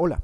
Hola,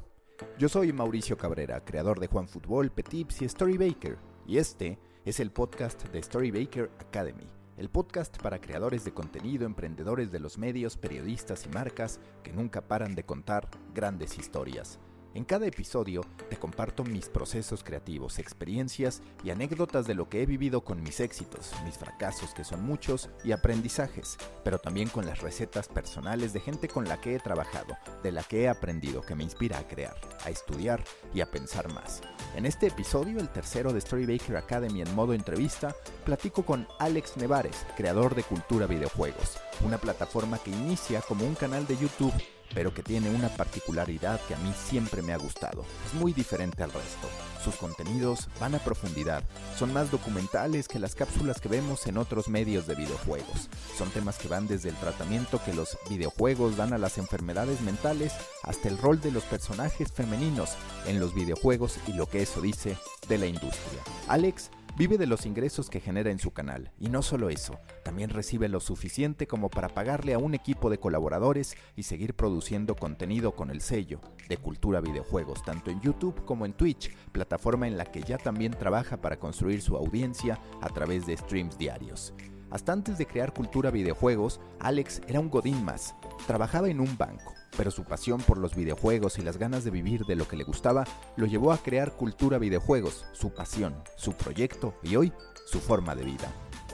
yo soy Mauricio Cabrera, creador de Juan Fútbol, Petips y Story Baker, y este es el podcast de Story Baker Academy el podcast para creadores de contenido, emprendedores de los medios, periodistas y marcas que nunca paran de contar grandes historias. En cada episodio te comparto mis procesos creativos, experiencias y anécdotas de lo que he vivido con mis éxitos, mis fracasos que son muchos y aprendizajes, pero también con las recetas personales de gente con la que he trabajado, de la que he aprendido, que me inspira a crear, a estudiar y a pensar más. En este episodio, el tercero de Storybaker Academy en modo entrevista, platico con Alex Nevares, creador de Cultura Videojuegos, una plataforma que inicia como un canal de YouTube pero que tiene una particularidad que a mí siempre me ha gustado. Es muy diferente al resto. Sus contenidos van a profundidad, son más documentales que las cápsulas que vemos en otros medios de videojuegos. Son temas que van desde el tratamiento que los videojuegos dan a las enfermedades mentales hasta el rol de los personajes femeninos en los videojuegos y lo que eso dice de la industria. Alex Vive de los ingresos que genera en su canal, y no solo eso, también recibe lo suficiente como para pagarle a un equipo de colaboradores y seguir produciendo contenido con el sello de Cultura Videojuegos, tanto en YouTube como en Twitch, plataforma en la que ya también trabaja para construir su audiencia a través de streams diarios. Hasta antes de crear Cultura Videojuegos, Alex era un godín más, trabajaba en un banco pero su pasión por los videojuegos y las ganas de vivir de lo que le gustaba lo llevó a crear Cultura Videojuegos, su pasión, su proyecto y hoy su forma de vida.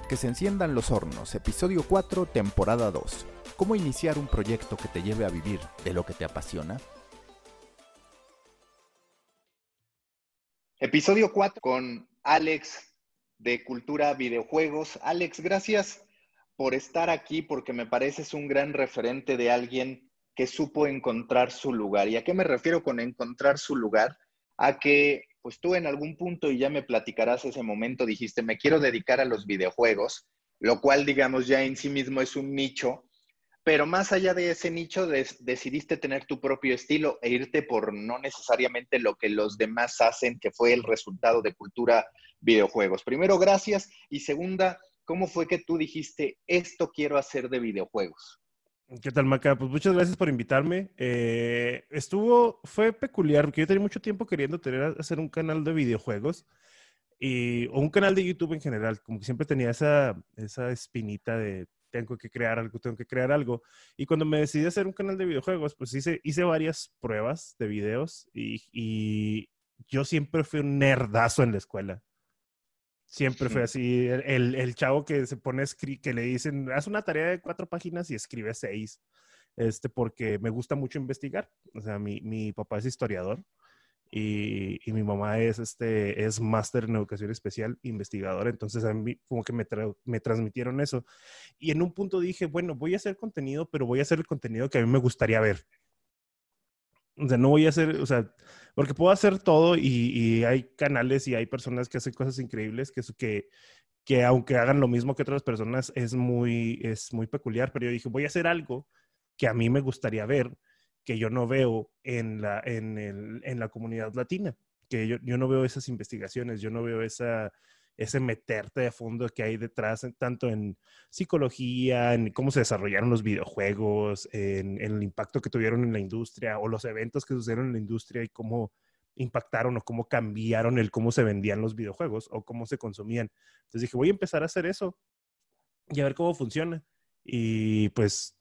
Que se enciendan los hornos, episodio 4, temporada 2. ¿Cómo iniciar un proyecto que te lleve a vivir de lo que te apasiona? Episodio 4 con Alex de Cultura Videojuegos. Alex, gracias por estar aquí porque me pareces un gran referente de alguien supo encontrar su lugar. ¿Y a qué me refiero con encontrar su lugar? A que, pues tú en algún punto, y ya me platicarás ese momento, dijiste, me quiero dedicar a los videojuegos, lo cual, digamos, ya en sí mismo es un nicho, pero más allá de ese nicho, decidiste tener tu propio estilo e irte por no necesariamente lo que los demás hacen, que fue el resultado de cultura videojuegos. Primero, gracias. Y segunda, ¿cómo fue que tú dijiste, esto quiero hacer de videojuegos? ¿Qué tal, Maca? Pues muchas gracias por invitarme. Eh, estuvo, fue peculiar, porque yo tenía mucho tiempo queriendo tener, hacer un canal de videojuegos y, o un canal de YouTube en general. Como que siempre tenía esa, esa espinita de tengo que crear algo, tengo que crear algo. Y cuando me decidí hacer un canal de videojuegos, pues hice, hice varias pruebas de videos y, y yo siempre fui un nerdazo en la escuela. Siempre fue así. El, el, chavo que se pone, que le dicen, haz una tarea de cuatro páginas y escribe seis. Este, porque me gusta mucho investigar. O sea, mi, mi papá es historiador y, y, mi mamá es, este, es máster en educación especial, investigadora. Entonces, a mí como que me, me transmitieron eso. Y en un punto dije, bueno, voy a hacer contenido, pero voy a hacer el contenido que a mí me gustaría ver. O sea, no voy a hacer, o sea, porque puedo hacer todo y, hay canales y hay personas que hacen cosas increíbles que, que, que aunque hagan lo mismo que otras personas es muy, es muy peculiar, pero yo dije, voy a hacer algo que a mí me gustaría ver, que yo no veo en la, en el, en la comunidad latina, que yo, yo no veo esas investigaciones, yo no veo esa, ese meterte de fondo que hay detrás, tanto en psicología, en cómo se desarrollaron los videojuegos, en, el impacto que tuvieron en la industria o los eventos que sucedieron en la industria y cómo impactaron o cómo cambiaron el cómo se vendían los videojuegos o cómo se consumían. Entonces dije, voy a empezar a hacer eso y a ver cómo funciona. Y pues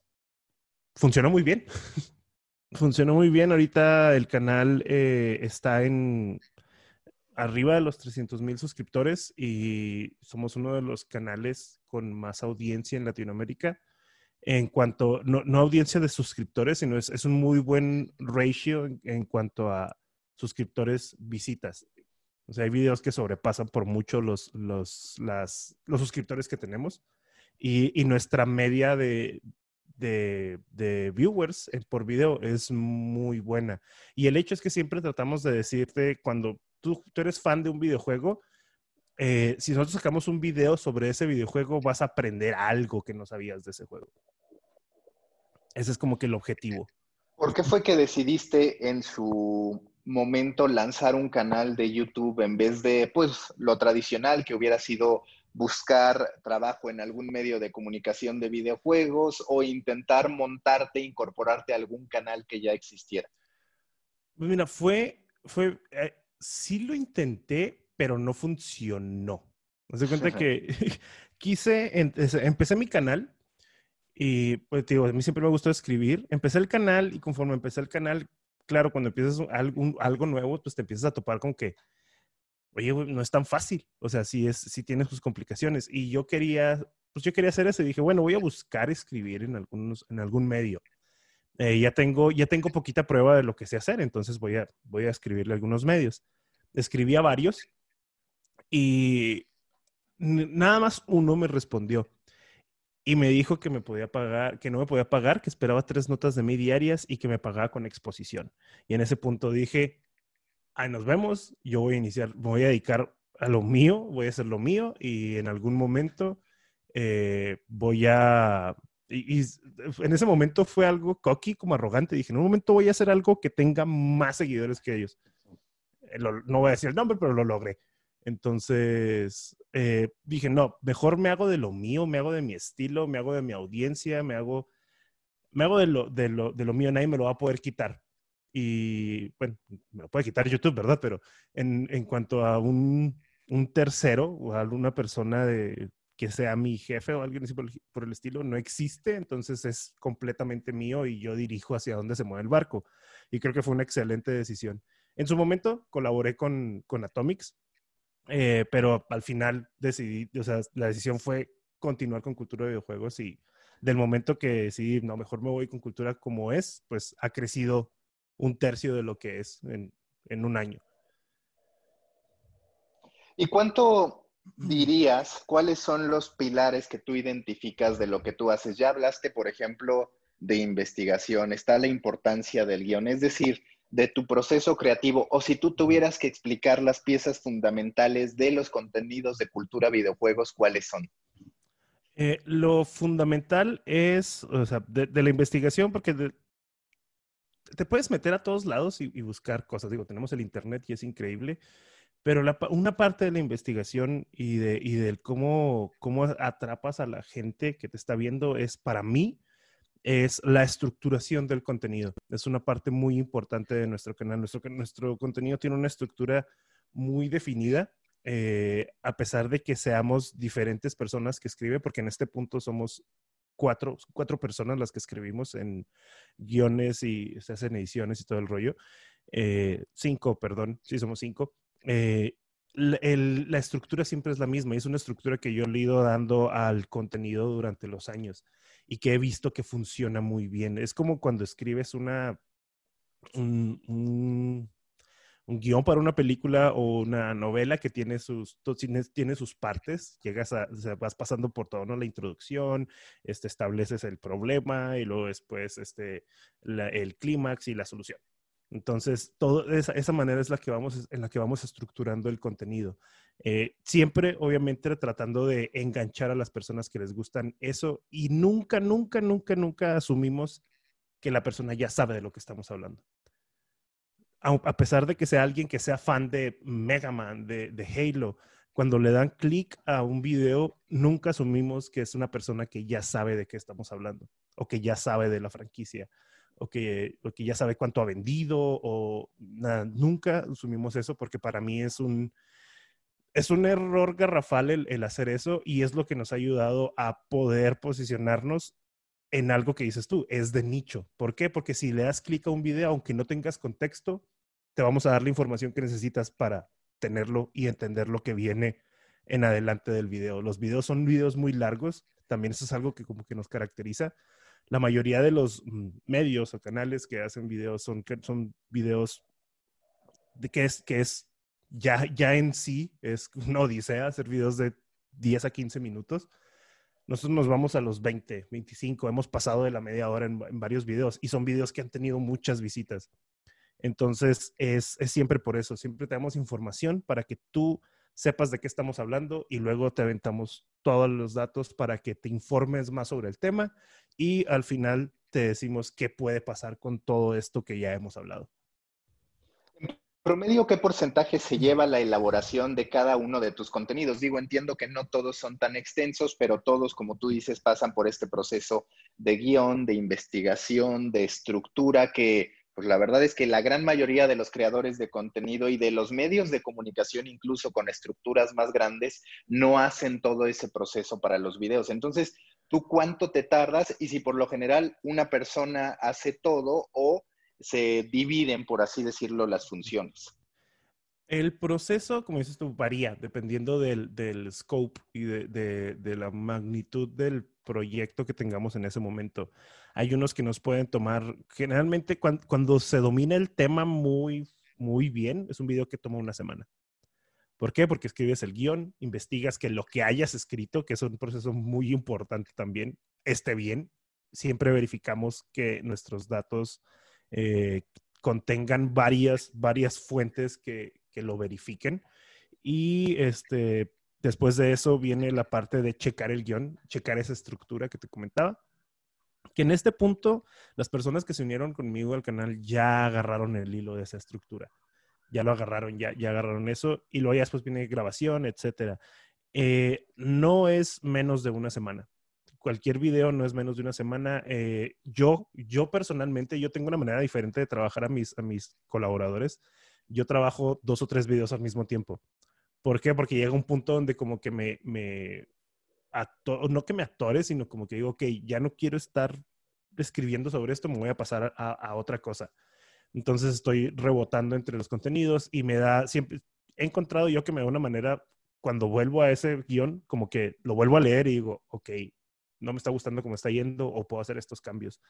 funcionó muy bien. funcionó muy bien. Ahorita el canal eh, está en arriba de los 300 mil suscriptores y somos uno de los canales con más audiencia en Latinoamérica. En cuanto, no, no audiencia de suscriptores, sino es, es un muy buen ratio en, cuanto a suscriptores visitas. O sea, hay videos que sobrepasan por mucho los, los, las, los suscriptores que tenemos y, y nuestra media de, de, viewers eh, por video es muy buena. Y el hecho es que siempre tratamos de decirte, cuando tú, tú eres fan de un videojuego, eh, si nosotros sacamos un video sobre ese videojuego, vas a aprender algo que no sabías de ese juego. Ese es como que el objetivo. ¿Por qué fue que decidiste en su momento lanzar un canal de YouTube en vez de, pues, lo tradicional que hubiera sido buscar trabajo en algún medio de comunicación de videojuegos o intentar montarte, incorporarte a algún canal que ya existiera? Pues mira, fue, fue, eh, sí lo intenté, pero no funcionó. Me doy cuenta que quise, empecé mi canal y pues digo, a mí siempre me gustó escribir. Empecé el canal y conforme empecé el canal, claro, cuando empiezas algo, algo nuevo, pues te empiezas a topar con que oye, no es tan fácil. O sea, sí, es, sí tiene sus complicaciones. Y yo quería, pues yo quería hacer eso y dije, bueno, voy a buscar escribir en, algunos, en algún medio. Eh, ya, tengo, ya tengo poquita prueba de lo que sé hacer, entonces voy a, voy a escribirle algunos medios. Escribí a varios y nada más uno me respondió y me dijo que me podía pagar, que no me podía pagar, que esperaba tres notas de mí diarias y que me pagaba con exposición. Y en ese punto dije, ahí nos vemos, yo voy a iniciar, me voy a dedicar a lo mío, voy a hacer lo mío y en algún momento eh, voy a... Y, en ese momento fue algo cocky, como arrogante. Dije, en un momento voy a hacer algo que tenga más seguidores que ellos. Eh, no voy a decir el nombre, pero lo logré. Entonces eh, dije, no, mejor me hago de lo mío, me hago de mi estilo, me hago de mi audiencia, me hago, me hago de, lo, de, lo, de lo mío, nadie me lo va a poder quitar. Y bueno, me lo puede quitar YouTube, ¿verdad? Pero en, en cuanto a un, un, tercero o a alguna persona de, que sea mi jefe o alguien así por, por, el estilo, no existe, entonces es completamente mío y yo dirijo hacia dónde se mueve el barco. Y creo que fue una excelente decisión. En su momento colaboré con, con Atomics, eh, pero al final decidí, o sea, la decisión fue continuar con cultura de videojuegos y del momento que decidí, no, mejor me voy con cultura como es, pues ha crecido un tercio de lo que es en, en un año. ¿Y cuánto dirías, cuáles son los pilares que tú identificas de lo que tú haces? Ya hablaste, por ejemplo, de investigación, está la importancia del guion, es decir, de tu proceso creativo, o si tú tuvieras que explicar las piezas fundamentales de los contenidos de cultura videojuegos, ¿cuáles son? Eh, lo fundamental es, o sea, de, la investigación, porque te puedes meter a todos lados y, buscar cosas. Digo, tenemos el Internet y es increíble, pero una parte de la investigación y, de, y del cómo, cómo atrapas a la gente que te está viendo es, para mí, es la estructuración del contenido. Es una parte muy importante de nuestro canal. Nuestro, nuestro contenido tiene una estructura muy definida, eh, a pesar de que seamos diferentes personas que escriben, porque en este punto somos cuatro, cuatro personas las que escribimos en guiones y se hacen ediciones y todo el rollo. Eh, cinco, perdón, sí somos cinco. Eh, la, estructura siempre es la misma es una estructura que yo he ido dando al contenido durante los años y que he visto que funciona muy bien. Es como cuando escribes una, un, un guion para una película o una novela que tiene sus, tiene sus partes, llegas vas pasando por todo, ¿no? La introducción, este, estableces el problema y luego después este, el clímax y la solución. Entonces, todo, esa, manera es la que vamos, en la que vamos estructurando el contenido. Eh, siempre, obviamente, tratando de enganchar a las personas que les gustan eso y nunca, nunca, nunca, nunca asumimos que la persona ya sabe de lo que estamos hablando a pesar de que sea alguien que sea fan de Mega Man, de, de Halo, cuando le dan clic a un video, nunca asumimos que es una persona que ya sabe de qué estamos hablando, o que ya sabe de la franquicia, o que, que ya sabe cuánto ha vendido, o nada, nunca asumimos eso porque para mí es un, es un error garrafal el, el, hacer eso y es lo que nos ha ayudado a poder posicionarnos en algo que dices tú, es de nicho. ¿Por qué? Porque si le das clic a un video, aunque no tengas contexto, te vamos a dar la información que necesitas para tenerlo y entender lo que viene en adelante del video. Los videos son videos muy largos, también eso es algo que como que nos caracteriza. La mayoría de los mm, medios o canales que hacen videos son, son videos de que es, que es ya, ya en sí, es una odisea hacer videos de 10 a 15 minutos nosotros nos vamos a los 20, 25, hemos pasado de la media hora en, varios videos y son videos que han tenido muchas visitas. Entonces, es, es, siempre por eso, siempre te damos información para que tú sepas de qué estamos hablando y luego te aventamos todos los datos para que te informes más sobre el tema y al final te decimos qué puede pasar con todo esto que ya hemos hablado promedio, ¿qué porcentaje se lleva la elaboración de cada uno de tus contenidos? Digo, entiendo que no todos son tan extensos, pero todos, como tú dices, pasan por este proceso de guion, de investigación, de estructura que, pues la verdad es que la gran mayoría de los creadores de contenido y de los medios de comunicación, incluso con estructuras más grandes, no hacen todo ese proceso para los videos. Entonces, ¿tú cuánto te tardas? Y si por lo general una persona hace todo o se dividen, por así decirlo, las funciones. El proceso, como dices tú, varía dependiendo del, scope y de, la magnitud del proyecto que tengamos en ese momento. Hay unos que nos pueden tomar, generalmente cuando, se domina el tema muy, muy bien, es un video que toma una semana. ¿Por qué? Porque escribes el guion, investigas que lo que hayas escrito, que es un proceso muy importante también, esté bien. Siempre verificamos que nuestros datos eh, contengan varias, varias fuentes que, que, lo verifiquen. Y este, después de eso viene la parte de checar el guion, checar esa estructura que te comentaba. Que en este punto, las personas que se unieron conmigo al canal ya agarraron el hilo de esa estructura. Ya lo agarraron, ya, ya agarraron eso. Y luego ya después viene grabación, etcétera. Eh, no es menos de una semana cualquier video no es menos de una semana. Eh, yo, yo personalmente, yo tengo una manera diferente de trabajar a mis, a mis colaboradores. Yo trabajo dos o tres videos al mismo tiempo. ¿Por qué? Porque llega un punto donde como que me, me no que me atore, sino como que digo, ok, ya no quiero estar escribiendo sobre esto, me voy a pasar a, a otra cosa. Entonces estoy rebotando entre los contenidos y me da, siempre, he encontrado yo que me da una manera, cuando vuelvo a ese guion, como que lo vuelvo a leer y digo, ok, no me está gustando cómo está yendo o puedo hacer estos cambios.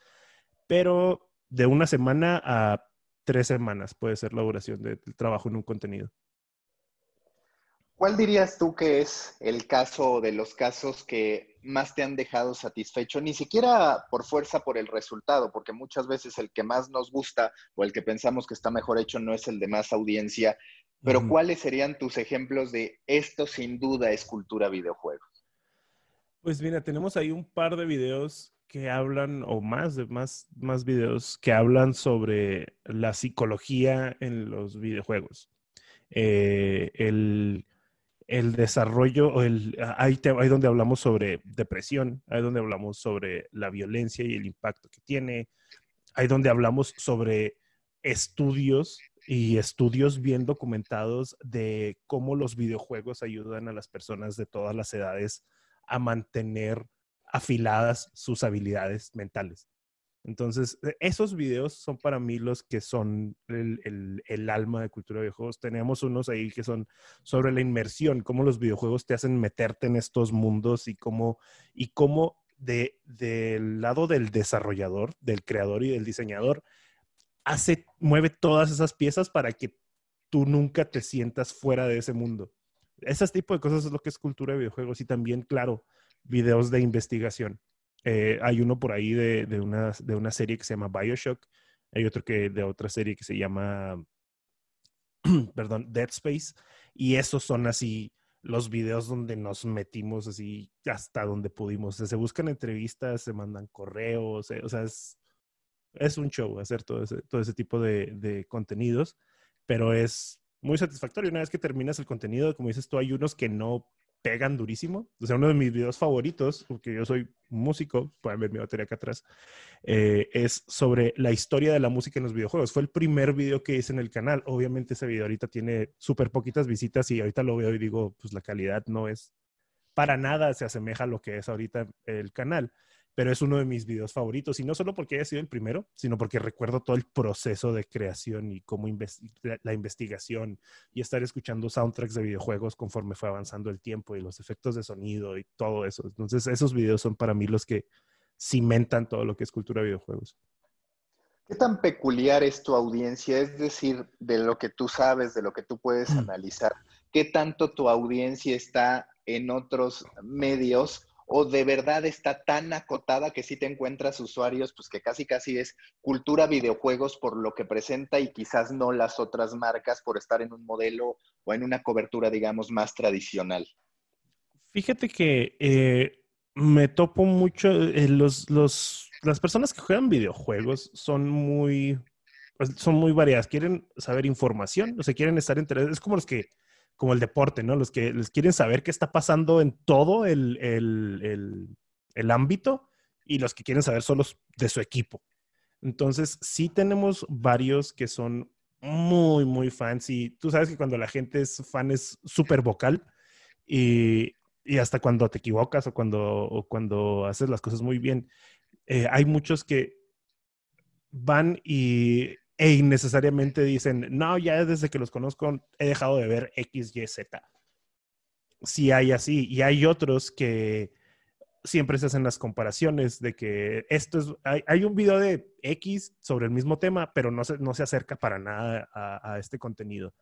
Pero de una semana a tres semanas puede ser la duración del trabajo en un contenido. ¿Cuál dirías tú que es el caso de los casos que más te han dejado satisfecho? Ni siquiera por fuerza por el resultado, porque muchas veces el que más nos gusta o el que pensamos que está mejor hecho no es el de más audiencia. Pero ¿cuáles serían tus ejemplos de esto sin duda es cultura videojuego? Pues mira, tenemos ahí un par de videos que hablan, o más de más, más videos que hablan sobre la psicología en los videojuegos. Eh, el, desarrollo, o el, ahí, ahí, donde hablamos sobre depresión, ahí donde hablamos sobre la violencia y el impacto que tiene, ahí donde hablamos sobre estudios y estudios bien documentados de cómo los videojuegos ayudan a las personas de todas las edades a mantener afiladas sus habilidades mentales. Entonces, e, esos videos son para mí los que son el, alma de cultura de videojuegos. Tenemos unos ahí que son sobre la inmersión, cómo los videojuegos te hacen meterte en estos mundos y cómo, y cómo de, del lado del desarrollador, del creador y del diseñador, hace, mueve todas esas piezas para que tú nunca te sientas fuera de ese mundo. Ese tipo de cosas es lo que es cultura de videojuegos y también, claro, videos de investigación. Eh, hay uno por ahí de, una, de una serie que se llama Bioshock. Hay otro que de otra serie que se llama, perdón, Dead Space. Y esos son así los videos donde nos metimos así hasta donde pudimos. se buscan entrevistas, se mandan correos, eh, o sea, es, es, un show hacer todo ese, todo ese tipo de, de contenidos, pero es muy satisfactorio. Una vez que terminas el contenido, como dices tú, hay unos que no pegan durísimo. O sea, uno de mis videos favoritos, porque yo soy músico, pueden ver mi batería acá atrás, eh, es sobre la historia de la música en los videojuegos. Fue el primer video que hice en el canal. Obviamente ese video ahorita tiene súper poquitas visitas y ahorita lo veo y digo, pues la calidad no es para nada se asemeja a lo que es ahorita el canal pero es uno de mis videos favoritos. Y no solo porque haya sido el primero, sino porque recuerdo todo el proceso de creación y cómo la investigación y estar escuchando soundtracks de videojuegos conforme fue avanzando el tiempo y los efectos de sonido y todo eso. Entonces, esos videos son para mí los que cimentan todo lo que es cultura de videojuegos. ¿Qué tan peculiar es tu audiencia? Es decir, de lo que tú sabes, de lo que tú puedes mm. analizar, ¿qué tanto tu audiencia está en otros medios o de verdad está tan acotada que sí te encuentras usuarios, pues que casi casi es cultura videojuegos por lo que presenta y quizás no las otras marcas por estar en un modelo o en una cobertura, digamos, más tradicional? Fíjate que eh, me topo mucho, eh, los, los, las personas que juegan videojuegos son muy, pues, son muy variadas, quieren saber información, o sea, quieren estar interesados, es como los que como el deporte, ¿no? Los que les quieren saber qué está pasando en todo el, el, ámbito y los que quieren saber solo de su equipo. Entonces, sí tenemos varios que son muy, muy fans y tú sabes que cuando la gente es fan es súper vocal y, y, hasta cuando te equivocas o cuando, o cuando haces las cosas muy bien, eh, hay muchos que van y e innecesariamente dicen, no, ya desde que los conozco he dejado de ver X, Y, Z. Sí hay así. Y hay otros que siempre se hacen las comparaciones de que esto es, hay, un video de X sobre el mismo tema, pero no se, no se acerca para nada a, este contenido.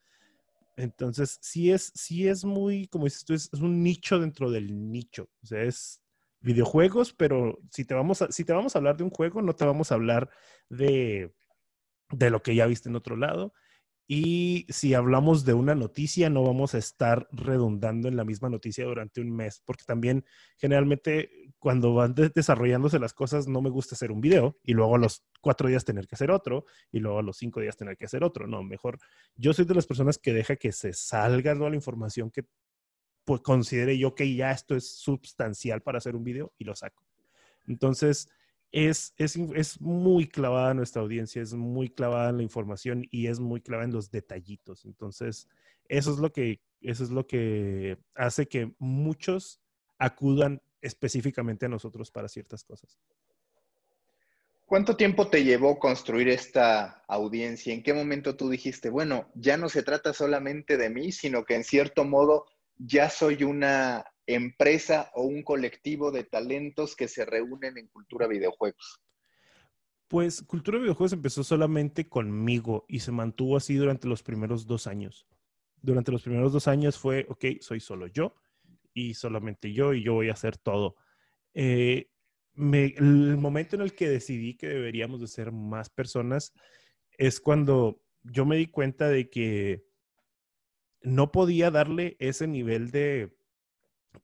Entonces, sí es, sí es muy, como dices tú, es, un nicho dentro del nicho. O sea, es videojuegos, pero si te, vamos a, si te vamos a hablar de un juego, no te vamos a hablar de de lo que ya viste en otro lado. Y si hablamos de una noticia, no vamos a estar redundando en la misma noticia durante un mes, porque también generalmente cuando van desarrollándose las cosas, no me gusta hacer un video y luego a los cuatro días tener que hacer otro y luego a los cinco días tener que hacer otro. No, mejor yo soy de las personas que deja que se salga toda la información que pues, considere yo que ya esto es sustancial para hacer un video y lo saco. Entonces, es, es, muy clavada nuestra audiencia, es muy clavada en la información y es muy clavada en los detallitos. Entonces, eso es lo que, eso es lo que hace que muchos acudan específicamente a nosotros para ciertas cosas. ¿Cuánto tiempo te llevó construir esta audiencia? ¿En qué momento tú dijiste, bueno, ya no se trata solamente de mí, sino que en cierto modo ya soy una empresa o un colectivo de talentos que se reúnen en Cultura Videojuegos? Pues Cultura Videojuegos empezó solamente conmigo y se mantuvo así durante los primeros dos años. Durante los primeros dos años fue, ok, soy solo yo y solamente yo y yo voy a hacer todo. Eh, el momento en el que decidí que deberíamos de ser más personas es cuando yo me di cuenta de que no podía darle ese nivel de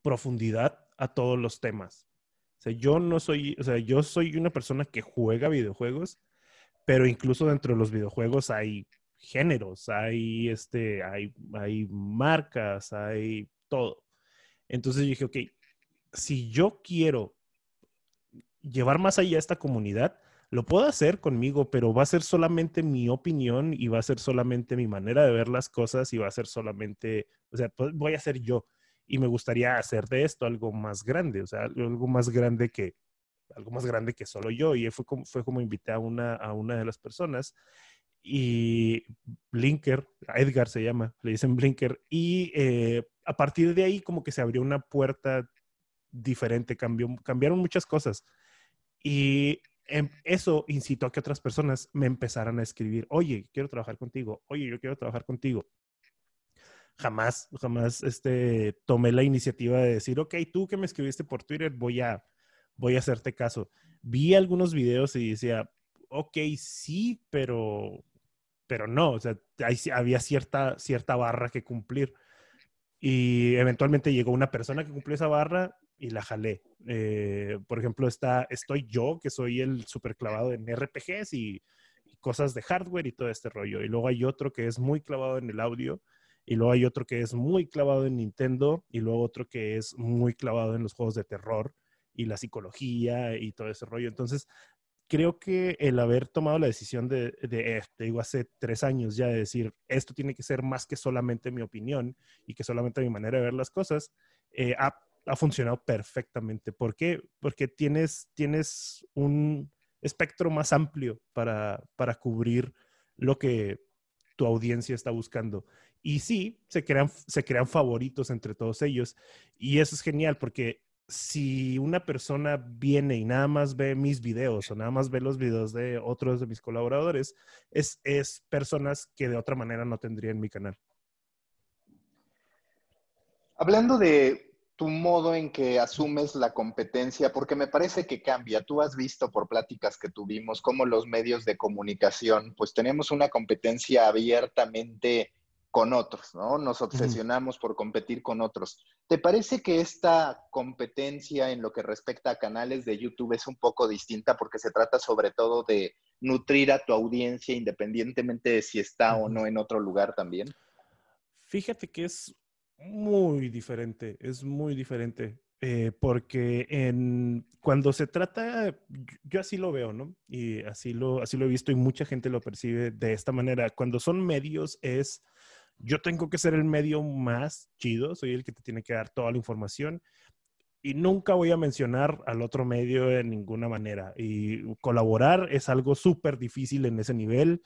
profundidad a todos los temas. O sea, yo no soy, o sea, yo soy una persona que juega videojuegos, pero incluso dentro de los videojuegos hay géneros, hay, este, hay, hay marcas, hay todo. Entonces dije, ok, si yo quiero llevar más allá esta comunidad, lo puedo hacer conmigo, pero va a ser solamente mi opinión y va a ser solamente mi manera de ver las cosas y va a ser solamente, o sea, pues, voy a ser yo y me gustaría hacer de esto algo más grande, o sea, algo más grande que algo más grande que solo yo y fue como, fue como invité a una, a una de las personas y Blinker, Edgar se llama, le dicen Blinker y eh, a partir de ahí como que se abrió una puerta diferente, cambió, cambiaron muchas cosas y em, eso incitó a que otras personas me empezaran a escribir, oye, quiero trabajar contigo, oye, yo quiero trabajar contigo jamás, jamás este, tomé la iniciativa de decir, ok, tú que me escribiste por Twitter, voy a, voy a hacerte caso. Vi algunos videos y decía, ok, sí, pero, pero no, o sea, había cierta, cierta barra que cumplir. Y eventualmente llegó una persona que cumplió esa barra y la jalé. Eh, por ejemplo, está, estoy yo, que soy el super clavado en RPGs y, y, cosas de hardware y todo este rollo. Y luego hay otro que es muy clavado en el audio y luego hay otro que es muy clavado en Nintendo y luego otro que es muy clavado en los juegos de terror y la psicología y todo ese rollo. Entonces, creo que el haber tomado la decisión de, de, eh, te digo, hace tres años ya de decir, esto tiene que ser más que solamente mi opinión y que solamente mi manera de ver las cosas, eh, ha, ha, funcionado perfectamente. ¿Por qué? Porque tienes, tienes un espectro más amplio para, para cubrir lo que tu audiencia está buscando. Y sí, se crean, se crean favoritos entre todos ellos. Y eso es genial porque si una persona viene y nada más ve mis videos o nada más ve los videos de otros de mis colaboradores, es, es personas que de otra manera no tendrían mi canal. Hablando de tu modo en que asumes la competencia, porque me parece que cambia. Tú has visto por pláticas que tuvimos cómo los medios de comunicación, pues tenemos una competencia abiertamente con otros, ¿no? Nos obsesionamos por competir con otros. ¿Te parece que esta competencia en lo que respecta a canales de YouTube es un poco distinta porque se trata sobre todo de nutrir a tu audiencia independientemente de si está o no en otro lugar también? Fíjate que es muy diferente, es muy diferente. Eh, porque en, cuando se trata, yo así lo veo, ¿no? Y así lo, así lo he visto y mucha gente lo percibe de esta manera. Cuando son medios es yo tengo que ser el medio más chido, soy el que te tiene que dar toda la información y nunca voy a mencionar al otro medio de ninguna manera. Y colaborar es algo súper difícil en ese nivel.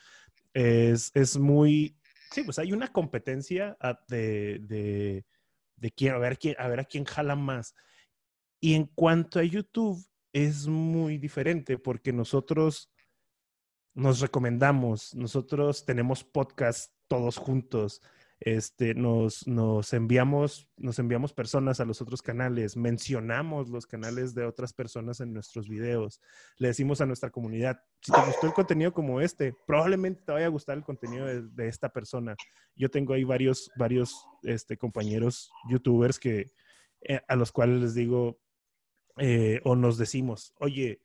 Es, es, muy, sí, pues hay una competencia de, de, de quién, a, ver, quién, a ver a quién jala más. Y en cuanto a YouTube, es muy diferente porque nosotros nos recomendamos, nosotros tenemos podcasts todos juntos. Este, nos, nos, enviamos, nos enviamos personas a los otros canales, mencionamos los canales de otras personas en nuestros videos, le decimos a nuestra comunidad, si te gustó el contenido como este, probablemente te vaya a gustar el contenido de, esta persona. Yo tengo ahí varios, varios este, compañeros youtubers que, eh, a los cuales les digo, eh, o nos decimos, oye,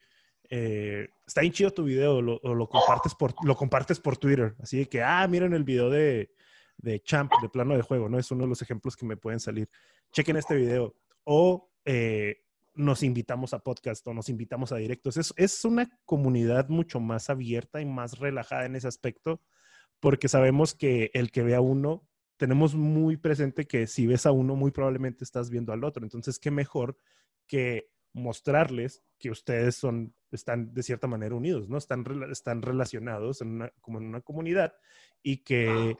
eh, está bien chido tu video, lo, o lo compartes, por, lo compartes por Twitter. Así que, ah, miren el video de, de Champ, de plano de juego, ¿no? Es uno de los ejemplos que me pueden salir. Chequen este video. O eh, nos invitamos a podcast o nos invitamos a directos. Es, es una comunidad mucho más abierta y más relajada en ese aspecto, porque sabemos que el que ve a uno, tenemos muy presente que si ves a uno, muy probablemente estás viendo al otro. Entonces, qué mejor que mostrarles que ustedes son, están de cierta manera unidos, ¿no? Están, están relacionados en una, como en una comunidad y que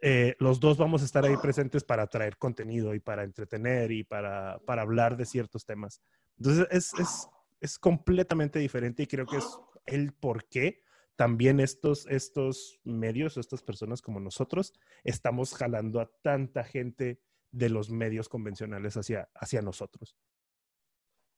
eh, los dos vamos a estar ahí presentes para traer contenido y para entretener y para, para hablar de ciertos temas. Entonces es, es, es, completamente diferente y creo que es el por qué también estos, estos medios, estas personas como nosotros, estamos jalando a tanta gente de los medios convencionales hacia, hacia nosotros.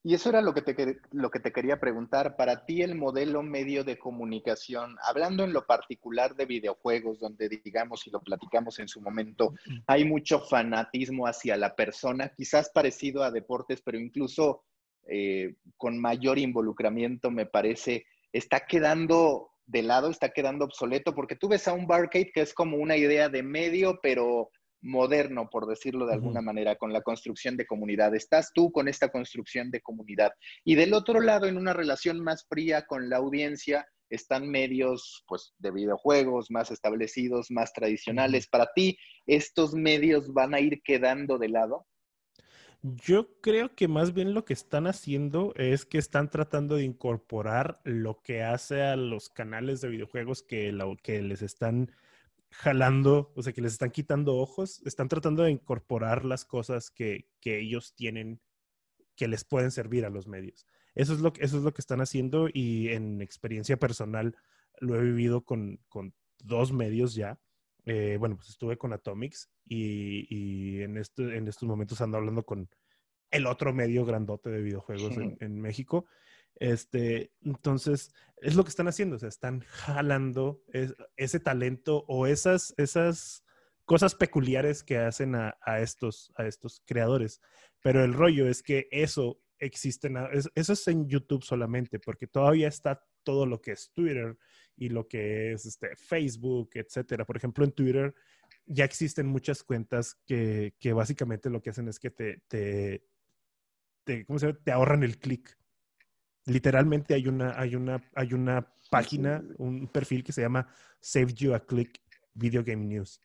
Y eso era lo que, te, lo que te quería preguntar. Para ti, el modelo medio de comunicación, hablando en lo particular de videojuegos, donde digamos, y lo platicamos en su momento, hay mucho fanatismo hacia la persona, quizás parecido a deportes, pero incluso eh, con mayor involucramiento, me parece, está quedando de lado, está quedando obsoleto, porque tú ves a un barcade que es como una idea de medio, pero moderno, por decirlo de alguna manera, con la construcción de comunidad. Estás tú con esta construcción de comunidad. Y del otro lado, en una relación más fría con la audiencia, están medios pues, de videojuegos más establecidos, más tradicionales. Para ti, ¿estos medios van a ir quedando de lado? Yo creo que más bien lo que están haciendo es que están tratando de incorporar lo que hace a los canales de videojuegos que, que les están jalando, o sea, que les están quitando ojos, están tratando de incorporar las cosas que, ellos tienen que les pueden servir a los medios. Eso es lo, eso es lo que están haciendo y en experiencia personal lo he vivido con, dos medios ya. Eh, bueno, pues estuve con Atomics y, en, en estos momentos ando hablando con el otro medio grandote de videojuegos en, en México. Este, entonces, es lo que están haciendo, o sea, están jalando ese talento o esas, esas cosas peculiares que hacen a, estos, a estos creadores. Pero el rollo es que eso existe, eso es en YouTube solamente, porque todavía está todo lo que es Twitter y lo que es este, Facebook, etcétera. Por ejemplo, en Twitter ya existen muchas cuentas que, que básicamente lo que hacen es que te, te, te, ¿cómo se te ahorran el clic literalmente hay una, hay una, hay una página, un perfil que se llama Save You a Click Video Game News.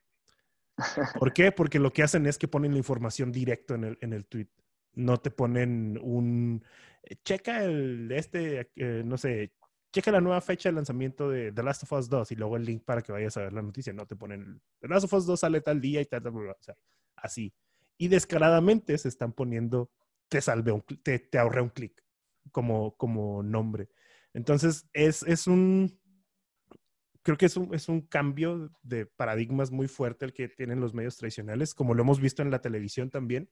¿Por qué? Porque lo que hacen es que ponen la información directo en el, en el tweet. No te ponen un, eh, checa el, este, eh, no sé, checa la nueva fecha de lanzamiento de The Last of Us 2 y luego el link para que vayas a ver la noticia. No te ponen, The Last of Us 2 sale tal día y tal, tal, tal, o sea, así. Y descaradamente se están poniendo, te salve un, te, te ahorré un clic como, como nombre. Entonces, es, es un, creo que es un, es un cambio de paradigmas muy fuerte el que tienen los medios tradicionales, como lo hemos visto en la televisión también.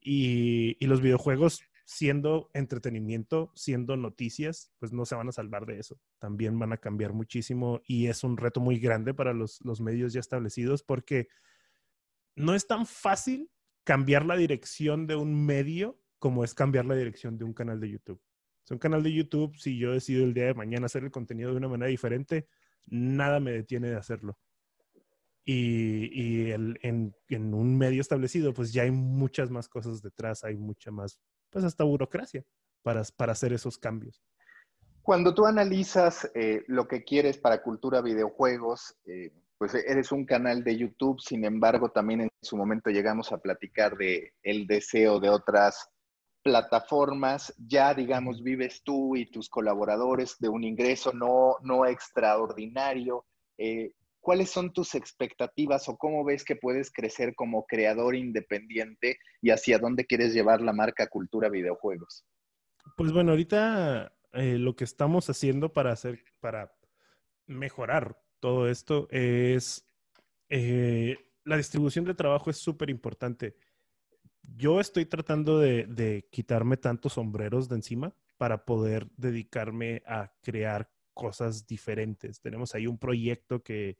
Y, y los videojuegos siendo entretenimiento, siendo noticias, pues no se van a salvar de eso. También van a cambiar muchísimo y es un reto muy grande para los, los medios ya establecidos porque no es tan fácil cambiar la dirección de un medio como es cambiar la dirección de un canal de YouTube. Es un canal de YouTube, si yo decido el día de mañana hacer el contenido de una manera diferente, nada me detiene de hacerlo. Y, en, un medio establecido, pues ya hay muchas más cosas detrás, hay mucha más, pues hasta burocracia para, para hacer esos cambios. Cuando tú analizas eh, lo que quieres para cultura videojuegos, eh, pues eres un canal de YouTube, sin embargo, también en su momento llegamos a platicar de el deseo de otras plataformas, ya digamos, vives tú y tus colaboradores de un ingreso no, no extraordinario. Eh, ¿Cuáles son tus expectativas o cómo ves que puedes crecer como creador independiente y hacia dónde quieres llevar la marca Cultura Videojuegos? Pues bueno, ahorita eh, lo que estamos haciendo para hacer, para mejorar todo esto es eh, la distribución de trabajo es súper importante yo estoy tratando de, quitarme tantos sombreros de encima para poder dedicarme a crear cosas diferentes. Tenemos ahí un proyecto que,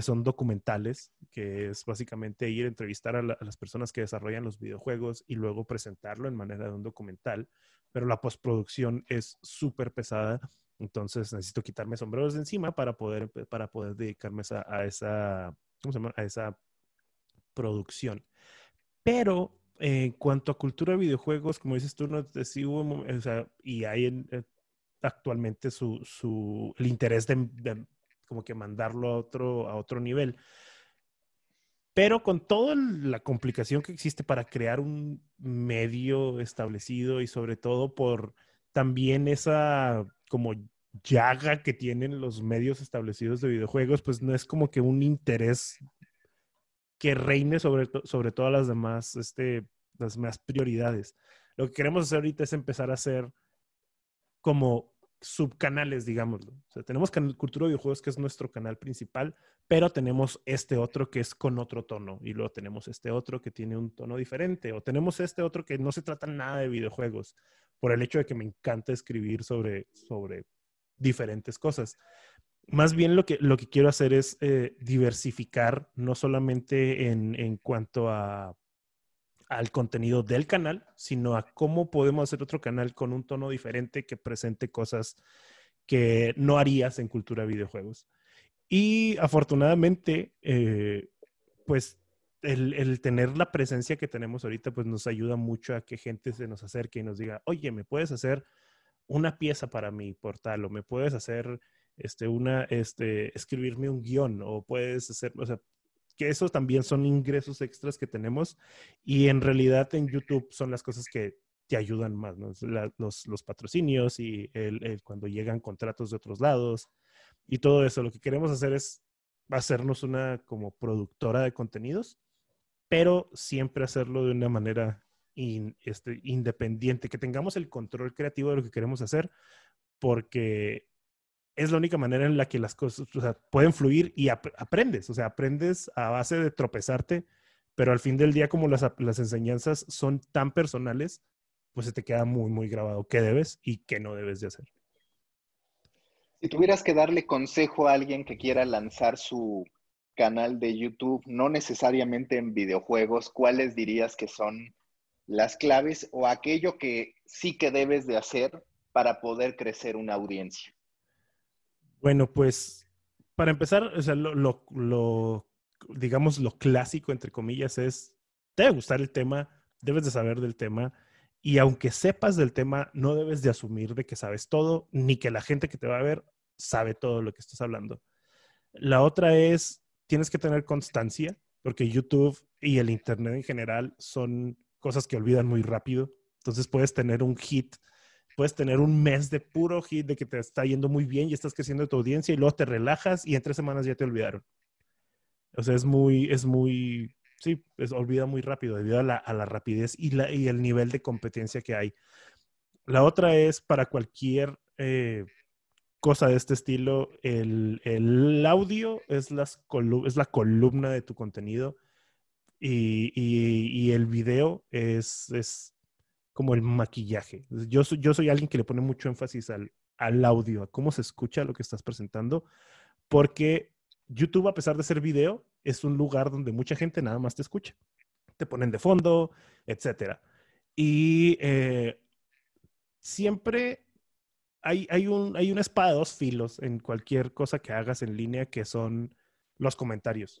son documentales, que es básicamente ir a entrevistar a, las personas que desarrollan los videojuegos y luego presentarlo en manera de un documental, pero la postproducción es súper pesada, entonces necesito quitarme sombreros de encima para poder, para poder dedicarme a, esa, a esa producción. Pero en cuanto a cultura de videojuegos, como dices tú, no sí hubo, o sea, y hay eh, actualmente su, su, el interés de, como que mandarlo a otro, a otro nivel. Pero con toda la complicación que existe para crear un medio establecido y sobre todo por también esa como llaga que tienen los medios establecidos de videojuegos, pues no es como que un interés que reine sobre, sobre todas las demás, este, las demás prioridades. Lo que queremos hacer ahorita es empezar a hacer como subcanales, digámoslo. O tenemos Cultura de Videojuegos, que es nuestro canal principal, pero tenemos este otro que es con otro tono, y luego tenemos este otro que tiene un tono diferente, o tenemos este otro que no se trata nada de videojuegos, por el hecho de que me encanta escribir sobre, sobre diferentes cosas más bien lo que, lo que quiero hacer es eh, diversificar, no solamente en, en cuanto a, al contenido del canal, sino a cómo podemos hacer otro canal con un tono diferente que presente cosas que no harías en cultura videojuegos. Y afortunadamente, eh, pues el, el, tener la presencia que tenemos ahorita, pues nos ayuda mucho a que gente se nos acerque y nos diga, oye, ¿me puedes hacer una pieza para mi portal o me puedes hacer este, una, este, escribirme un guion o puedes hacer, o sea, que esos también son ingresos extras que tenemos y en realidad en YouTube son las cosas que te ayudan más, los, los, patrocinios y cuando llegan contratos de otros lados y todo eso. Lo que queremos hacer es hacernos una como productora de contenidos, pero siempre hacerlo de una manera este, independiente, que tengamos el control creativo de lo que queremos hacer, porque es la única manera en la que las cosas pueden fluir y aprendes, o sea, aprendes a base de tropezarte, pero al fin del día como las, las enseñanzas son tan personales, pues se te queda muy, muy grabado qué debes y qué no debes de hacer. Si tuvieras que darle consejo a alguien que quiera lanzar su canal de YouTube, no necesariamente en videojuegos, ¿cuáles dirías que son las claves o aquello que sí que debes de hacer para poder crecer una audiencia? Bueno, pues para empezar, o sea, lo, digamos, lo clásico, entre comillas, es, te debe gustar el tema, debes de saber del tema, y aunque sepas del tema, no debes de asumir de que sabes todo, ni que la gente que te va a ver sabe todo lo que estás hablando. La otra es, tienes que tener constancia, porque YouTube y el Internet en general son cosas que olvidan muy rápido. Entonces puedes tener un hit puedes tener un mes de puro hit, de que te está yendo muy bien y estás creciendo tu audiencia y luego te relajas y en tres semanas ya te olvidaron. O sea, es muy, es muy, sí, es olvida muy rápido debido a la, a la rapidez y, la, y el nivel de competencia que hay. La otra es para cualquier eh, cosa de este estilo, el, el audio es, las es la columna de tu contenido y, el video es, es, como el maquillaje. Yo soy, yo soy alguien que le pone mucho énfasis al, al audio, a cómo se escucha lo que estás presentando, porque YouTube, a pesar de ser video, es un lugar donde mucha gente nada más te escucha. Te ponen de fondo, etcétera. Y eh, siempre hay, hay, un, hay una espada de dos filos en cualquier cosa que hagas en línea que son los comentarios.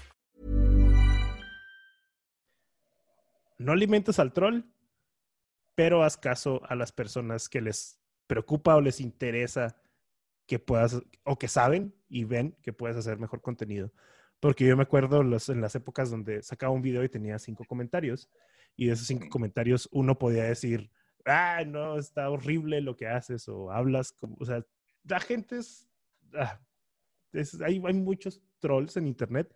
No alimentes al troll, pero haz caso a las personas que les preocupa o les interesa que puedas, o que saben y ven que puedes hacer mejor contenido. Porque yo me acuerdo los, en las épocas donde sacaba un video y tenía cinco comentarios, y de esos cinco comentarios uno podía decir, ah, no, está horrible lo que haces, o hablas como, o sea, la gente es, ah, hay, hay muchos trolls en internet,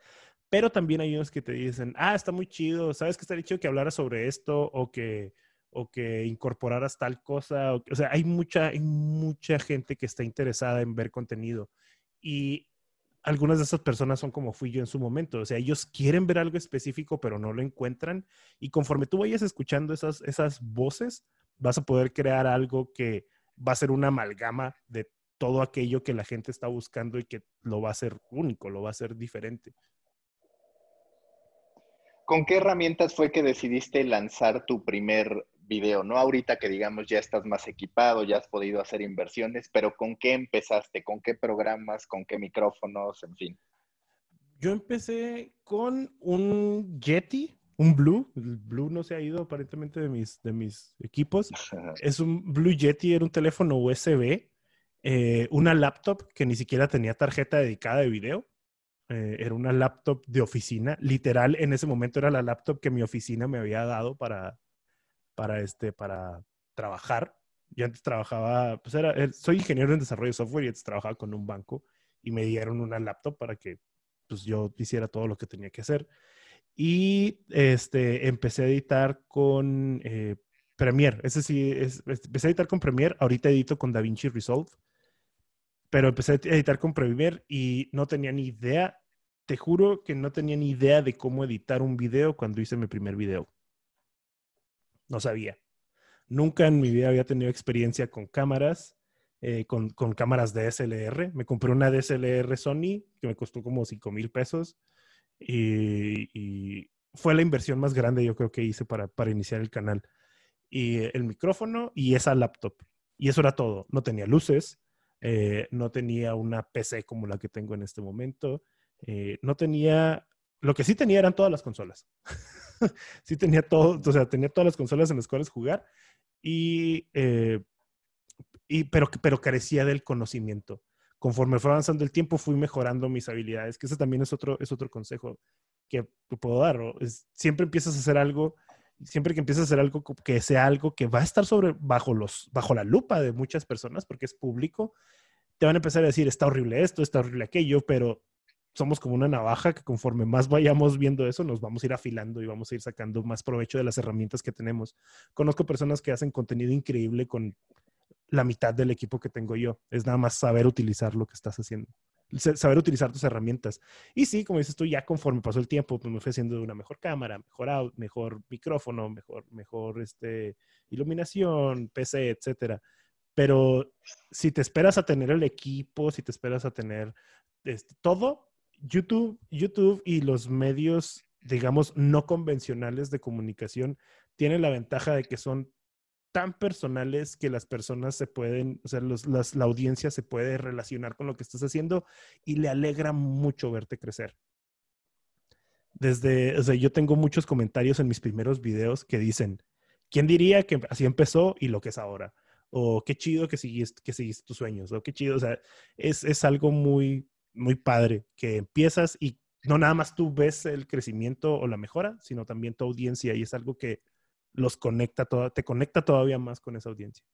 pero también hay unos que te dicen, ah, está muy chido, sabes que está chido que hablara sobre esto, o que o que incorporaras tal cosa. O, sea, hay mucha, hay mucha gente que está interesada en ver contenido y algunas de esas personas son como fui yo en su momento. O sea, ellos quieren ver algo específico, pero no lo encuentran. Y conforme tú vayas escuchando esas, esas voces, vas a poder crear algo que va a ser una amalgama de todo aquello que la gente está buscando y que lo va a hacer único, lo va a hacer diferente. ¿Con qué herramientas fue que decidiste lanzar tu primer video, no ahorita que digamos ya estás más equipado, ya has podido hacer inversiones, pero ¿con qué empezaste? ¿Con qué programas? ¿Con qué micrófonos? En fin. Yo empecé con un Yeti, un Blue. El Blue no se ha ido aparentemente de mis, de mis equipos. es un Blue Yeti, era un teléfono USB, eh, una laptop que ni siquiera tenía tarjeta dedicada de video. Eh, era una laptop de oficina. Literal, en ese momento era la laptop que mi oficina me había dado para, para, este, para trabajar. Yo antes trabajaba, pues era, eh, soy ingeniero en desarrollo de software y antes trabajaba con un banco y me dieron una laptop para que pues yo hiciera todo lo que tenía que hacer. Y este, empecé a editar con eh, Premiere. Ese sí, es, empecé a editar con Premiere. Ahorita edito con DaVinci Resolve. Pero empecé a editar con Premiere y no tenía ni idea. Te juro que no tenía ni idea de cómo editar un video cuando hice mi primer video. No sabía. Nunca en mi vida había tenido experiencia con cámaras, eh, con, cámaras DSLR. Me compré una DSLR Sony que me costó como 5 mil pesos y, fue la inversión más grande yo creo que hice para, para iniciar el canal. Y el micrófono y esa laptop. Y eso era todo. No tenía luces, eh, no tenía una PC como la que tengo en este momento, eh, no tenía, lo que sí tenía eran todas las consolas. sí tenía todo, o sea, tenía todas las consolas en las cuales jugar y, eh, y pero, pero carecía del conocimiento. Conforme fue avanzando el tiempo, fui mejorando mis habilidades, que ese también es otro, es otro consejo que puedo dar. Es, siempre empiezas a hacer algo, siempre que empiezas a hacer algo que sea algo que va a estar sobre, bajo, los, bajo la lupa de muchas personas, porque es público, te van a empezar a decir, está horrible esto, está horrible aquello, pero somos como una navaja que conforme más vayamos viendo eso, nos vamos a ir afilando y vamos a ir sacando más provecho de las herramientas que tenemos. Conozco personas que hacen contenido increíble con la mitad del equipo que tengo yo. Es nada más saber utilizar lo que estás haciendo. Saber utilizar tus herramientas. Y sí, como dices tú, ya conforme pasó el tiempo, pues me fui haciendo una mejor cámara, mejor mejor micrófono, mejor, mejor este, iluminación, PC, etcétera. Pero si te esperas a tener el equipo, si te esperas a tener este, todo, YouTube, YouTube y los medios, digamos, no convencionales de comunicación tienen la ventaja de que son tan personales que las personas se pueden, o sea, la audiencia se puede relacionar con lo que estás haciendo y le alegra mucho verte crecer. Desde, o sea, yo tengo muchos comentarios en mis primeros videos que dicen, ¿quién diría que así empezó y lo que es ahora? O qué chido que seguiste, que seguiste tus sueños, o qué chido, o sea, es, es algo muy, muy padre que empiezas y no nada más tú ves el crecimiento o la mejora, sino también tu audiencia y es algo que los conecta, te conecta todavía más con esa audiencia.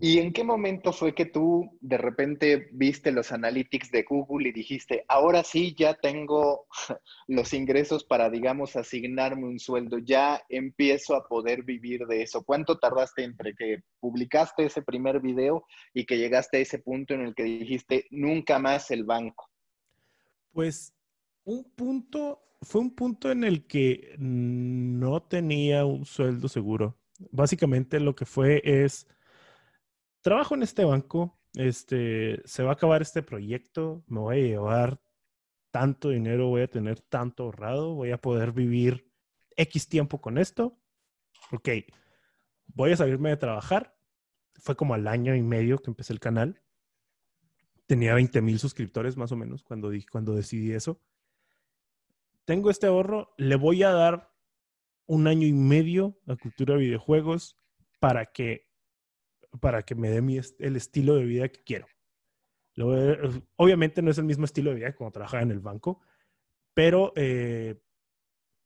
¿Y en qué momento fue que tú de repente viste los analytics de Google y dijiste, ahora sí ya tengo los ingresos para, digamos, asignarme un sueldo, ya empiezo a poder vivir de eso? ¿Cuánto tardaste entre que publicaste ese primer video y que llegaste a ese punto en el que dijiste, nunca más el banco? Pues un punto, fue un punto en el que no tenía un sueldo seguro. Básicamente lo que fue es trabajo en este banco, este, se va a acabar este proyecto, me voy a llevar tanto dinero, voy a tener tanto ahorrado, voy a poder vivir X tiempo con esto. Ok, voy a salirme de trabajar. Fue como al año y medio que empecé el canal. Tenía 20 mil suscriptores más o menos cuando, cuando decidí eso. Tengo este ahorro, le voy a dar un año y medio a cultura de videojuegos para que para que me dé mi, el estilo de vida que quiero. obviamente no es el mismo estilo de vida que cuando trabajaba en el banco, pero eh,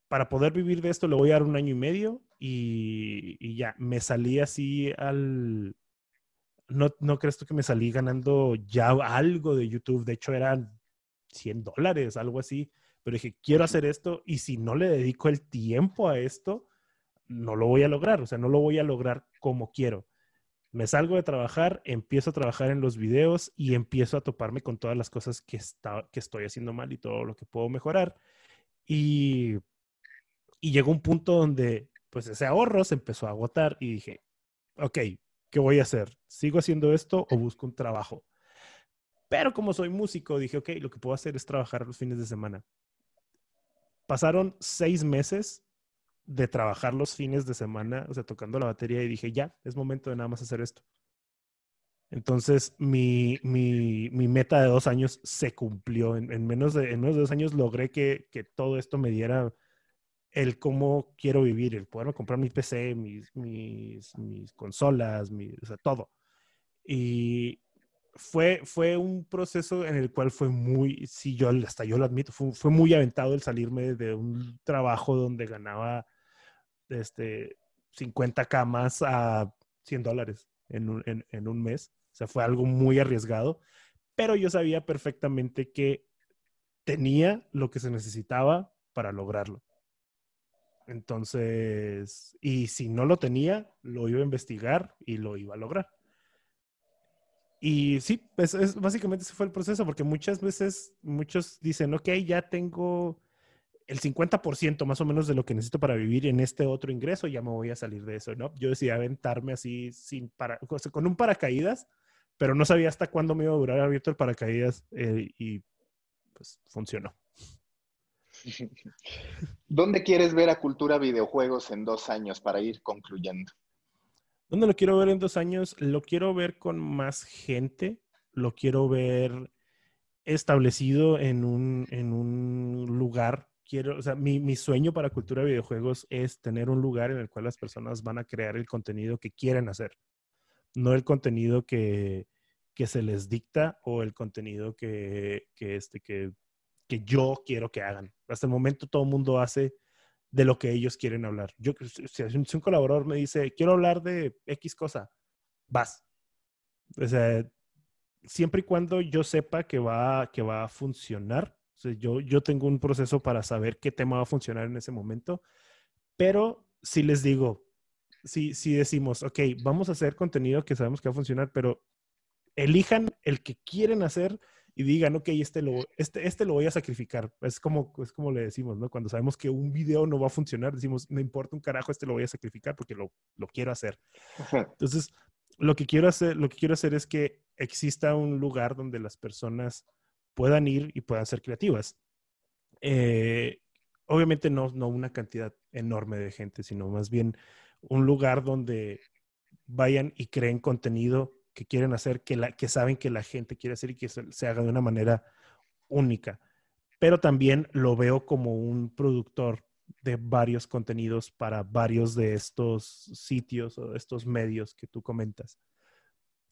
para poder vivir de esto le voy a dar un año y medio y, ya, me salí así al... No, no crees tú que me salí ganando ya algo de YouTube, de hecho eran 100 dólares, algo así, pero dije, quiero hacer esto y si no le dedico el tiempo a esto, no lo voy a lograr, o sea, no lo voy a lograr como quiero me salgo de trabajar, empiezo a trabajar en los videos y empiezo a toparme con todas las cosas que, está, que estoy haciendo mal y todo lo que puedo mejorar. Y, y llegó un punto donde pues ese ahorro se empezó a agotar y dije, ok, ¿qué voy a hacer? ¿Sigo haciendo esto o busco un trabajo? Pero como soy músico, dije, ok, lo que puedo hacer es trabajar los fines de semana. Pasaron seis meses de trabajar los fines de semana, o sea, tocando la batería y dije, ya, es momento de nada más hacer esto. Entonces, mi, mi, mi meta de dos años se cumplió. En, menos, de, en menos de dos años logré que, que, todo esto me diera el cómo quiero vivir, el poder comprar mi PC, mis, mis, consolas, mi, o sea, todo. Y fue, fue un proceso en el cual fue muy, sí, yo hasta yo lo admito, fue, fue muy aventado el salirme de un trabajo donde ganaba este, 50 camas a 100 dólares en un, en, un mes. O sea, fue algo muy arriesgado, pero yo sabía perfectamente que tenía lo que se necesitaba para lograrlo. Entonces, y si no lo tenía, lo iba a investigar y lo iba a lograr. Y sí, es, básicamente ese fue el proceso, porque muchas veces muchos dicen, ok, ya tengo el 50% más o menos de lo que necesito para vivir en este otro ingreso, ya me voy a salir de eso, ¿no? Yo decidí aventarme así sin para, con un paracaídas, pero no sabía hasta cuándo me iba a durar abierto el paracaídas eh, y pues funcionó. ¿Dónde quieres ver a Cultura Videojuegos en dos años para ir concluyendo? ¿Dónde lo quiero ver en dos años? Lo quiero ver con más gente, lo quiero ver establecido en un, en un lugar quiero, o sea, mi, sueño para cultura de videojuegos es tener un lugar en el cual las personas van a crear el contenido que quieren hacer, no el contenido que, se les dicta o el contenido que, este, que, yo quiero que hagan. Hasta el momento todo el mundo hace de lo que ellos quieren hablar. Yo, si un colaborador me dice, quiero hablar de X cosa, vas. O sea, siempre y cuando yo sepa que va, que va a funcionar, yo, yo tengo un proceso para saber qué tema va a funcionar en ese momento, pero si les digo, si, si decimos, ok, vamos a hacer contenido que sabemos que va a funcionar, pero elijan el que quieren hacer y digan, ok, este lo, este, este lo voy a sacrificar. Es como, es como le decimos, ¿no? Cuando sabemos que un video no va a funcionar, decimos, no importa un carajo, este lo voy a sacrificar porque lo, lo quiero hacer. Entonces, lo que quiero hacer, lo que quiero hacer es que exista un lugar donde las personas puedan ir y puedan ser creativas. Eh, obviamente no, no una cantidad enorme de gente, sino más bien un lugar donde vayan y creen contenido que quieren hacer, que, la, que saben que la gente quiere hacer y que se, haga de una manera única. Pero también lo veo como un productor de varios contenidos para varios de estos sitios o estos medios que tú comentas.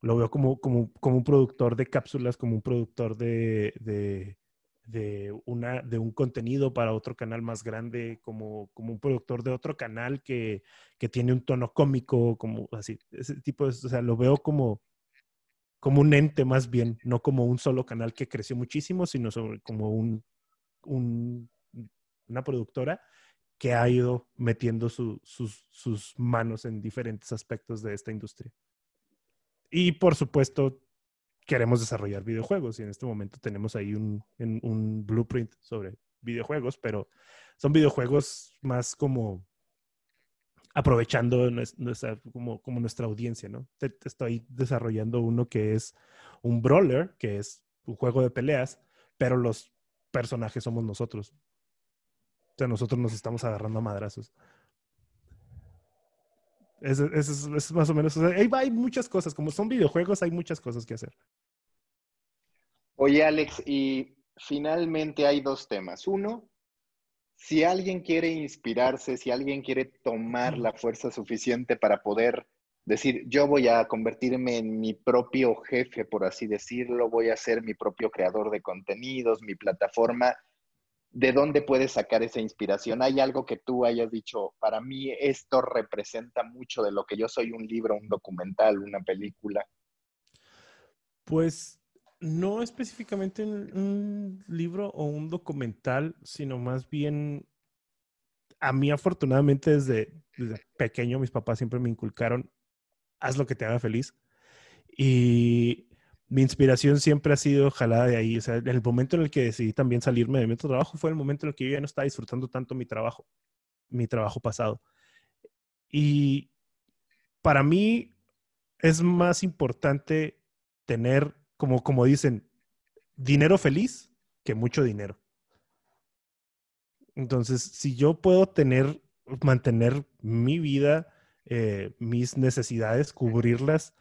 Lo veo como, como, como un productor de cápsulas, como un productor de, de, de, una, de un contenido para otro canal más grande, como, como un productor de otro canal que, que tiene un tono cómico, como así, ese tipo de, o sea, lo veo como, como un ente más bien, no como un solo canal que creció muchísimo, sino sobre, como un, un, una productora que ha ido metiendo su, sus, manos en diferentes aspectos de esta industria. Y por supuesto, queremos desarrollar videojuegos y en este momento tenemos ahí un blueprint sobre videojuegos, pero son videojuegos más como aprovechando nuestra, como, nuestra audiencia, ¿no? Estoy desarrollando uno que es un brawler, que es un juego de peleas, pero los personajes somos nosotros. O sea, nosotros nos estamos agarrando a madrazos. Eso, es, más o menos. hay, muchas cosas. Como son videojuegos, hay muchas cosas que hacer. Oye, Alex, y finalmente hay dos temas. Uno, si alguien quiere inspirarse, si alguien quiere tomar la fuerza suficiente para poder decir, yo voy a convertirme en mi propio jefe, por así decirlo, voy a ser mi propio creador de contenidos, mi plataforma, ¿de dónde puedes sacar esa inspiración? ¿Hay algo que tú hayas dicho, para mí esto representa mucho de lo que yo soy, un libro, un documental, una película? Pues no específicamente un, libro o un documental, sino más bien, a mí afortunadamente desde, pequeño mis papás siempre me inculcaron, haz lo que te haga feliz. Y mi inspiración siempre ha sido jalada de ahí. O sea, el momento en el que decidí también salirme de mi otro trabajo fue el momento en el que yo ya no estaba disfrutando tanto mi trabajo, mi trabajo pasado. Y para mí es más importante tener, como, como dicen, dinero feliz que mucho dinero. Entonces, si yo puedo tener, mantener mi vida, eh, mis necesidades, cubrirlas,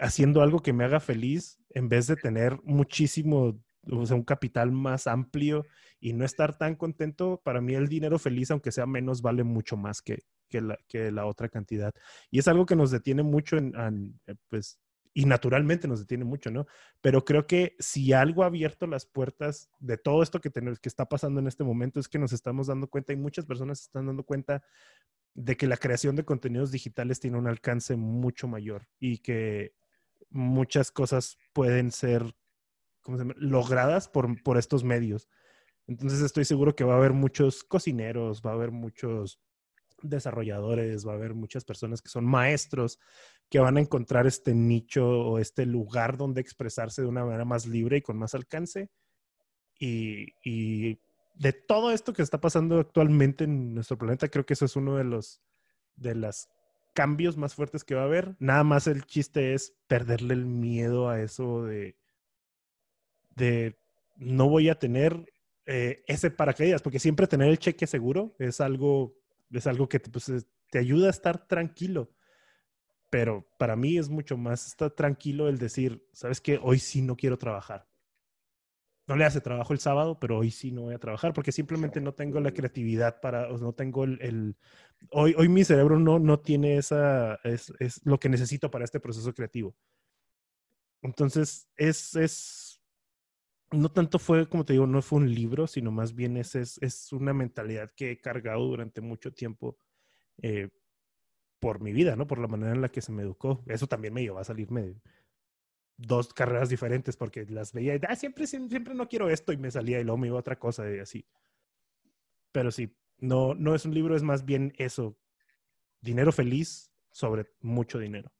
haciendo algo que me haga feliz en vez de tener muchísimo, o sea, un capital más amplio y no estar tan contento, para mí el dinero feliz, aunque sea menos, vale mucho más que, que, la, que la otra cantidad. Y es algo que nos detiene mucho en, eh, pues, y naturalmente nos detiene mucho, ¿no? Pero creo que si algo ha abierto las puertas de todo esto que, está pasando en este momento es que nos estamos dando cuenta y muchas personas están dando cuenta de que la creación de contenidos digitales tiene un alcance mucho mayor y que muchas cosas pueden ser logradas por, por estos medios. Entonces estoy seguro que va a haber muchos cocineros, va a haber muchos desarrolladores, va a haber muchas personas que son maestros que van a encontrar este nicho o este lugar donde expresarse de una manera más libre y con más alcance. Y, de todo esto que está pasando actualmente en nuestro planeta, creo que eso es uno de los de las cambios más fuertes que va a haber. Nada más el chiste es perderle el miedo a eso de, de no voy a tener eh, ese paracaídas, porque siempre tener el cheque seguro es algo, es algo que pues, te ayuda a estar tranquilo. Pero para mí es mucho más estar tranquilo el decir, ¿sabes qué? Hoy sí no quiero trabajar no le hace trabajo el sábado, pero hoy sí no voy a trabajar porque simplemente no tengo la creatividad para, no tengo el, hoy, hoy mi cerebro no, no tiene esa, es, es, lo que necesito para este proceso creativo. Entonces, es, es, no tanto fue, como te digo, no fue un libro, sino más bien es, es, es una mentalidad que he cargado durante mucho tiempo eh, por mi vida, ¿no? Por la manera en la que se me educó. Eso también me llevó a salirme dos carreras diferentes porque las veía y ah, siempre, siempre no quiero esto y me salía y luego me iba otra cosa y así. Pero sí, no, no es un libro, es más bien eso. Dinero feliz sobre mucho dinero.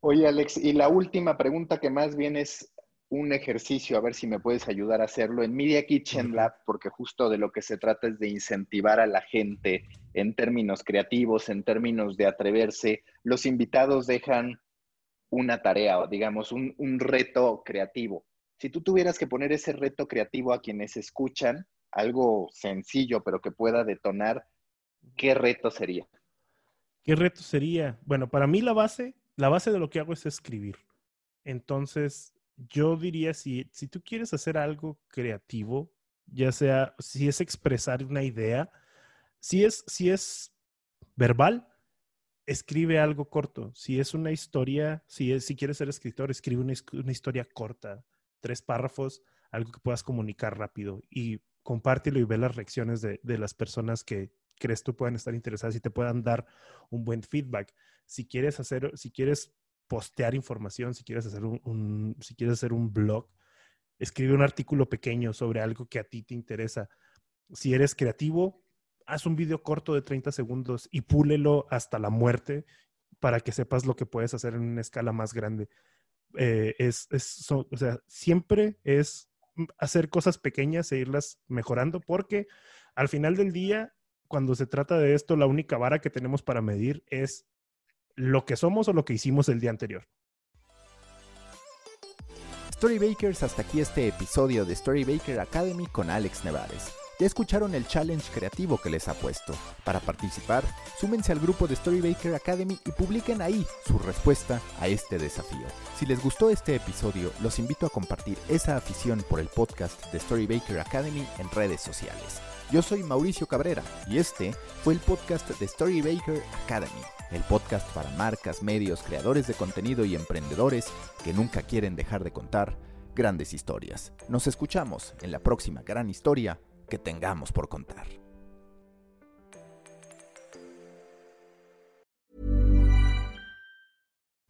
Oye, Alex, y la última pregunta que más bien es un ejercicio, a ver si me puedes ayudar a hacerlo en Media Kitchen Lab, porque justo de lo que se trata es de incentivar a la gente en términos creativos, en términos de atreverse. Los invitados dejan una tarea o digamos un, reto creativo. Si tú tuvieras que poner ese reto creativo a quienes escuchan, algo sencillo pero que pueda detonar, ¿qué reto sería? ¿Qué reto sería? Bueno, para mí la base, la base de lo que hago es escribir. Entonces, yo diría, si, si tú quieres hacer algo creativo, ya sea, si es expresar una idea, si es, si es verbal, escribe algo corto. Si es una historia, si, es, si quieres ser escritor, escribe una, historia corta, tres párrafos, algo que puedas comunicar rápido y compártelo y ve las reacciones de, de las personas que crees tú puedan estar interesadas y te puedan dar un buen feedback. Si quieres hacer, si quieres postear información, si quieres hacer un, si quieres hacer un blog, escribe un artículo pequeño sobre algo que a ti te interesa. Si eres creativo, haz un video corto de 30 segundos y púlelo hasta la muerte para que sepas lo que puedes hacer en una escala más grande. Eh, es, es o sea, siempre es hacer cosas pequeñas e irlas mejorando porque al final del día, cuando se trata de esto, la única vara que tenemos para medir es lo que somos o lo que hicimos el día anterior. Storybakers, hasta aquí este episodio de Storybaker Academy con Alex Nevares. Ya escucharon el challenge creativo que les ha puesto. Para participar, súmense al grupo de Storybaker Academy y publiquen ahí su respuesta a este desafío. Si les gustó este episodio, los invito a compartir esa afición por el podcast de Storybaker Academy en redes sociales. Yo soy Mauricio Cabrera y este fue el podcast de Storybaker Academy, el podcast para marcas, medios, creadores de contenido y emprendedores que nunca quieren dejar de contar grandes historias. Nos escuchamos en la próxima gran historia que tengamos por contar.